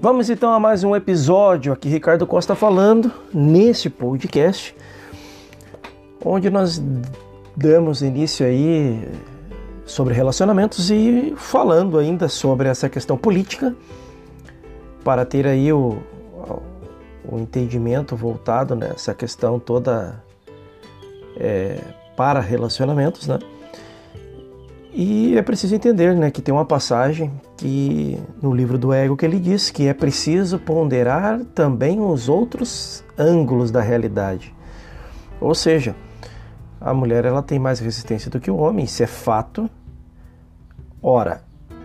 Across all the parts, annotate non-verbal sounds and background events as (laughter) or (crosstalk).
Vamos então a mais um episódio aqui, Ricardo Costa falando, nesse podcast, onde nós damos início aí sobre relacionamentos e falando ainda sobre essa questão política, para ter aí o, o entendimento voltado nessa questão toda é, para relacionamentos, né? E é preciso entender né, que tem uma passagem que no livro do Ego que ele diz que é preciso ponderar também os outros ângulos da realidade. Ou seja, a mulher ela tem mais resistência do que o homem, isso é fato. Ora,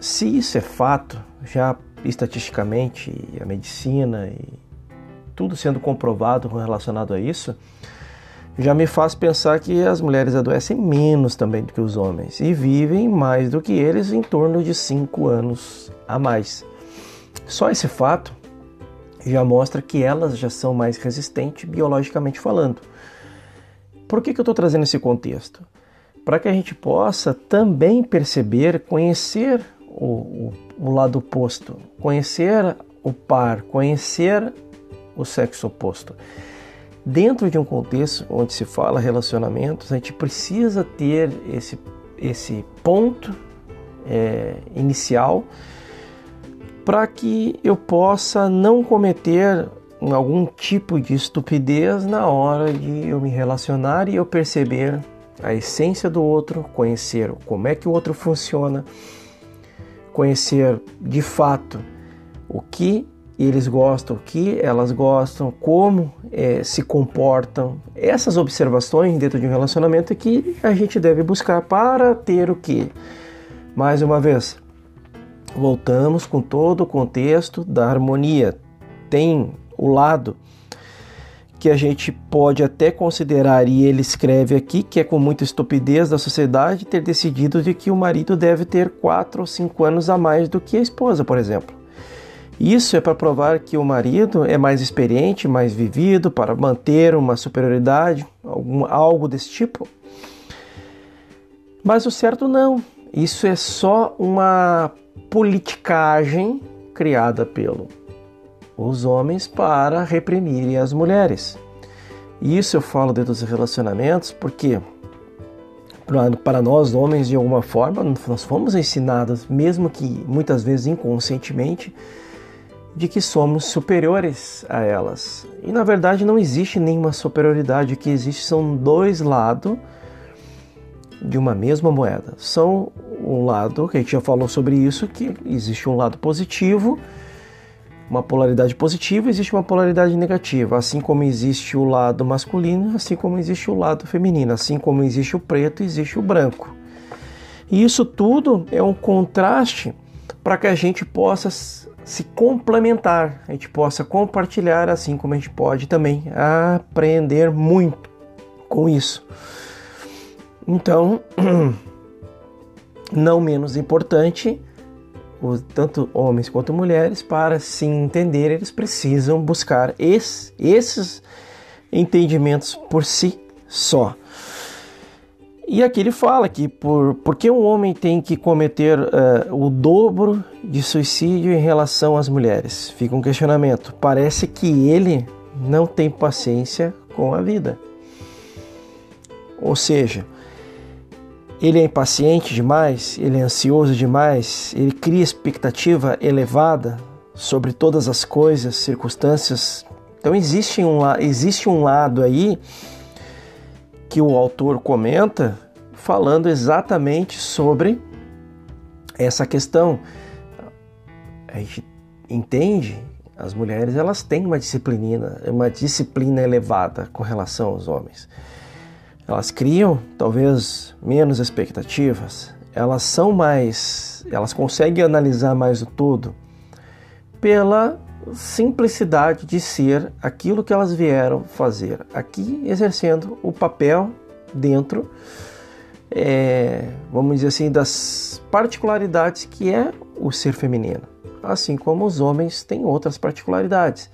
se isso é fato, já estatisticamente, a medicina e tudo sendo comprovado relacionado a isso, já me faz pensar que as mulheres adoecem menos também do que os homens e vivem mais do que eles em torno de 5 anos a mais. Só esse fato já mostra que elas já são mais resistentes biologicamente falando. Por que, que eu estou trazendo esse contexto? Para que a gente possa também perceber, conhecer o, o, o lado oposto, conhecer o par, conhecer o sexo oposto dentro de um contexto onde se fala relacionamentos, a gente precisa ter esse, esse ponto é, inicial para que eu possa não cometer algum tipo de estupidez na hora de eu me relacionar e eu perceber a essência do outro, conhecer como é que o outro funciona, conhecer de fato o que eles gostam, o que elas gostam, como é, se comportam. Essas observações dentro de um relacionamento é que a gente deve buscar para ter o que? Mais uma vez, voltamos com todo o contexto da harmonia. Tem o lado que a gente pode até considerar, e ele escreve aqui, que é com muita estupidez da sociedade ter decidido de que o marido deve ter quatro ou cinco anos a mais do que a esposa, por exemplo. Isso é para provar que o marido é mais experiente, mais vivido, para manter uma superioridade, algum, algo desse tipo. Mas o certo não. Isso é só uma politicagem criada pelo os homens para reprimirem as mulheres. Isso eu falo dentro dos relacionamentos porque para nós homens de alguma forma nós fomos ensinados, mesmo que muitas vezes inconscientemente, de que somos superiores a elas. E na verdade não existe nenhuma superioridade, o que existe são dois lados de uma mesma moeda. São um lado, que a gente já falou sobre isso, que existe um lado positivo, uma polaridade positiva, existe uma polaridade negativa, assim como existe o lado masculino, assim como existe o lado feminino, assim como existe o preto, existe o branco. E isso tudo é um contraste para que a gente possa se complementar, a gente possa compartilhar, assim como a gente pode também aprender muito com isso. Então, (clears throat) não menos importante, tanto homens quanto mulheres, para se entender, eles precisam buscar esse, esses entendimentos por si só. E aqui ele fala que por, por que um homem tem que cometer uh, o dobro de suicídio em relação às mulheres? Fica um questionamento. Parece que ele não tem paciência com a vida. Ou seja, ele é impaciente demais, ele é ansioso demais, ele cria expectativa elevada sobre todas as coisas, circunstâncias. Então existe um, existe um lado aí que o autor comenta falando exatamente sobre essa questão. A gente entende, as mulheres elas têm uma disciplina, uma disciplina elevada com relação aos homens. Elas criam talvez menos expectativas, elas são mais, elas conseguem analisar mais o todo pela simplicidade de ser aquilo que elas vieram fazer aqui, exercendo o papel dentro, é, vamos dizer assim, das particularidades que é o ser feminino, assim como os homens têm outras particularidades.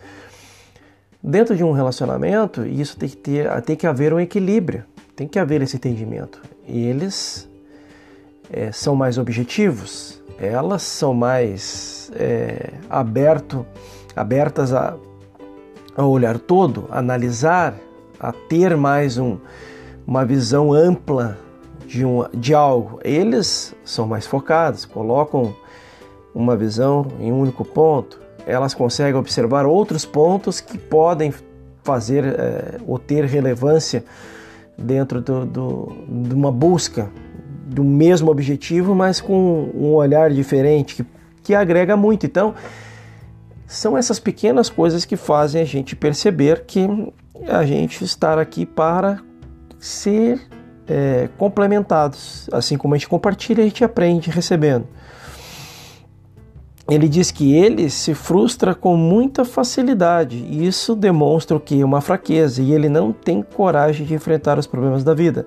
Dentro de um relacionamento, isso tem que, ter, tem que haver um equilíbrio, tem que haver esse entendimento. Eles é, são mais objetivos, elas são mais é, aberto, abertas a, a olhar todo, a analisar, a ter mais um, uma visão ampla de, um, de algo. Eles são mais focados, colocam uma visão em um único ponto. Elas conseguem observar outros pontos que podem fazer é, ou ter relevância dentro do, do, de uma busca do mesmo objetivo, mas com um olhar diferente, que, que agrega muito. Então, são essas pequenas coisas que fazem a gente perceber que a gente está aqui para ser é, complementados. Assim como a gente compartilha, a gente aprende recebendo. Ele diz que ele se frustra com muita facilidade, e isso demonstra o que? Uma fraqueza, e ele não tem coragem de enfrentar os problemas da vida.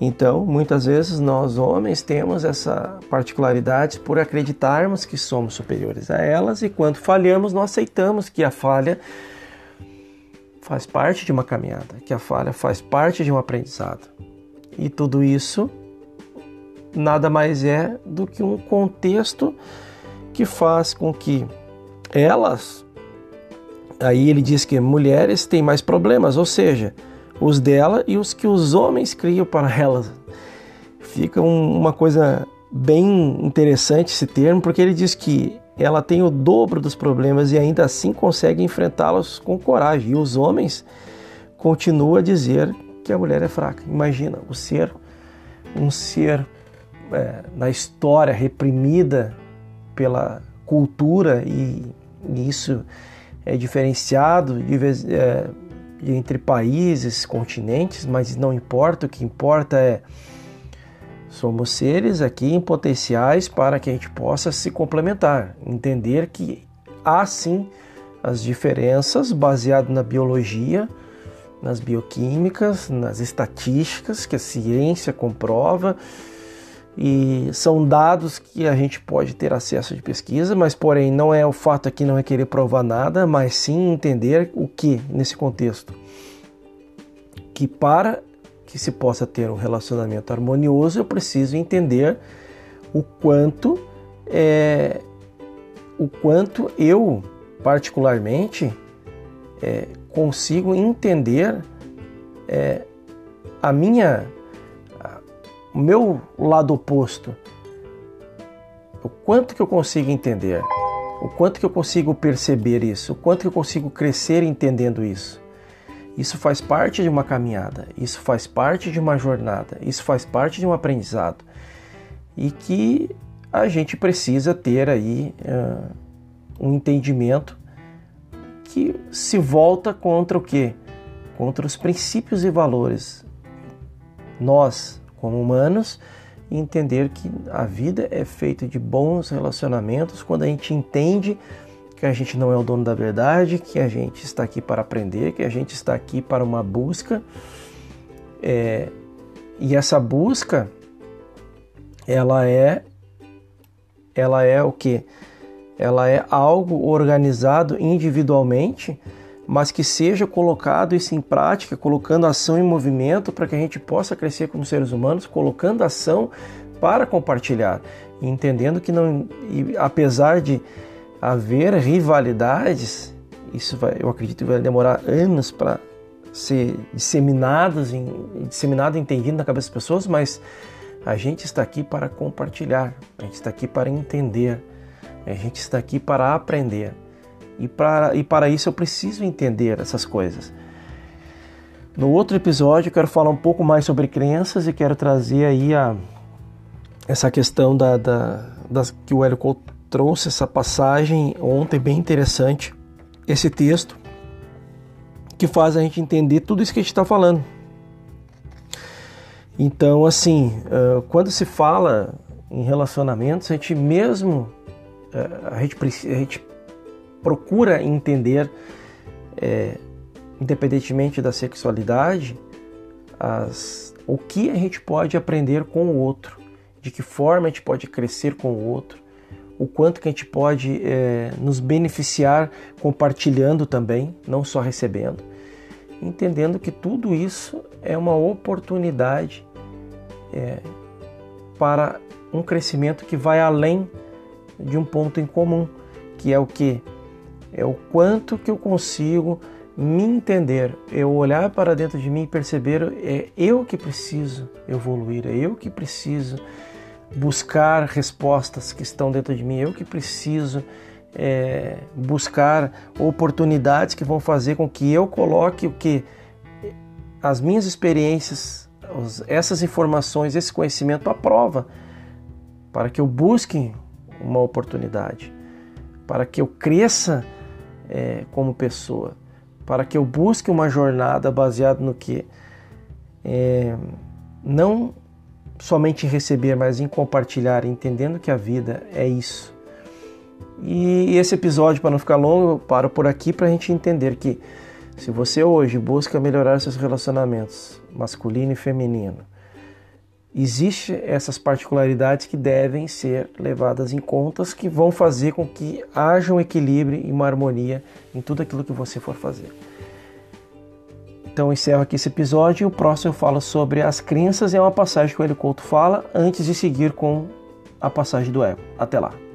Então, muitas vezes nós homens temos essa particularidade por acreditarmos que somos superiores a elas e quando falhamos, nós aceitamos que a falha faz parte de uma caminhada, que a falha faz parte de um aprendizado. E tudo isso nada mais é do que um contexto que faz com que elas aí ele diz que mulheres têm mais problemas, ou seja, os dela e os que os homens criam para elas. Fica uma coisa bem interessante esse termo, porque ele diz que ela tem o dobro dos problemas e ainda assim consegue enfrentá-los com coragem. E os homens continuam a dizer que a mulher é fraca. Imagina o ser, um ser é, na história reprimida pela cultura e, e isso é diferenciado de vez, é, entre países, continentes, mas não importa, o que importa é somos seres aqui em potenciais para que a gente possa se complementar, entender que há sim as diferenças baseado na biologia, nas bioquímicas, nas estatísticas que a ciência comprova e são dados que a gente pode ter acesso de pesquisa, mas porém não é o fato aqui não é querer provar nada, mas sim entender o que nesse contexto que para que se possa ter um relacionamento harmonioso eu preciso entender o quanto é o quanto eu particularmente é, consigo entender é, a minha o meu lado oposto, o quanto que eu consigo entender, o quanto que eu consigo perceber isso, o quanto que eu consigo crescer entendendo isso. Isso faz parte de uma caminhada, isso faz parte de uma jornada, isso faz parte de um aprendizado e que a gente precisa ter aí uh, um entendimento que se volta contra o que? Contra os princípios e valores. Nós, como humanos e entender que a vida é feita de bons relacionamentos quando a gente entende que a gente não é o dono da verdade, que a gente está aqui para aprender, que a gente está aqui para uma busca. É, e essa busca, ela é, ela é o que? Ela é algo organizado individualmente mas que seja colocado isso em prática, colocando ação em movimento para que a gente possa crescer como seres humanos, colocando ação para compartilhar, entendendo que não, apesar de haver rivalidades, isso vai, eu acredito que vai demorar anos para ser disseminados, em, disseminado, entendido na cabeça das pessoas, mas a gente está aqui para compartilhar, a gente está aqui para entender, a gente está aqui para aprender. E para, e para isso eu preciso entender essas coisas. No outro episódio eu quero falar um pouco mais sobre crenças e quero trazer aí a, essa questão da, da, que o Hélio trouxe, essa passagem ontem bem interessante, esse texto que faz a gente entender tudo isso que a gente está falando. Então, assim, quando se fala em relacionamentos, a gente mesmo, a gente, a gente procura entender, é, independentemente da sexualidade, as, o que a gente pode aprender com o outro, de que forma a gente pode crescer com o outro, o quanto que a gente pode é, nos beneficiar compartilhando também, não só recebendo, entendendo que tudo isso é uma oportunidade é, para um crescimento que vai além de um ponto em comum, que é o que? É o quanto que eu consigo me entender, eu olhar para dentro de mim e perceber é eu que preciso evoluir, é eu que preciso buscar respostas que estão dentro de mim, eu que preciso é, buscar oportunidades que vão fazer com que eu coloque o que as minhas experiências, essas informações, esse conhecimento à prova, para que eu busque uma oportunidade, para que eu cresça é, como pessoa, para que eu busque uma jornada baseada no que é, não somente receber, mas em compartilhar, entendendo que a vida é isso. E esse episódio, para não ficar longo, eu paro por aqui para a gente entender que se você hoje busca melhorar seus relacionamentos masculino e feminino, existe essas particularidades que devem ser levadas em contas que vão fazer com que haja um equilíbrio e uma harmonia em tudo aquilo que você for fazer. Então encerro aqui esse episódio e o próximo eu falo sobre as crenças é uma passagem que o Hélio fala antes de seguir com a passagem do ego. Até lá!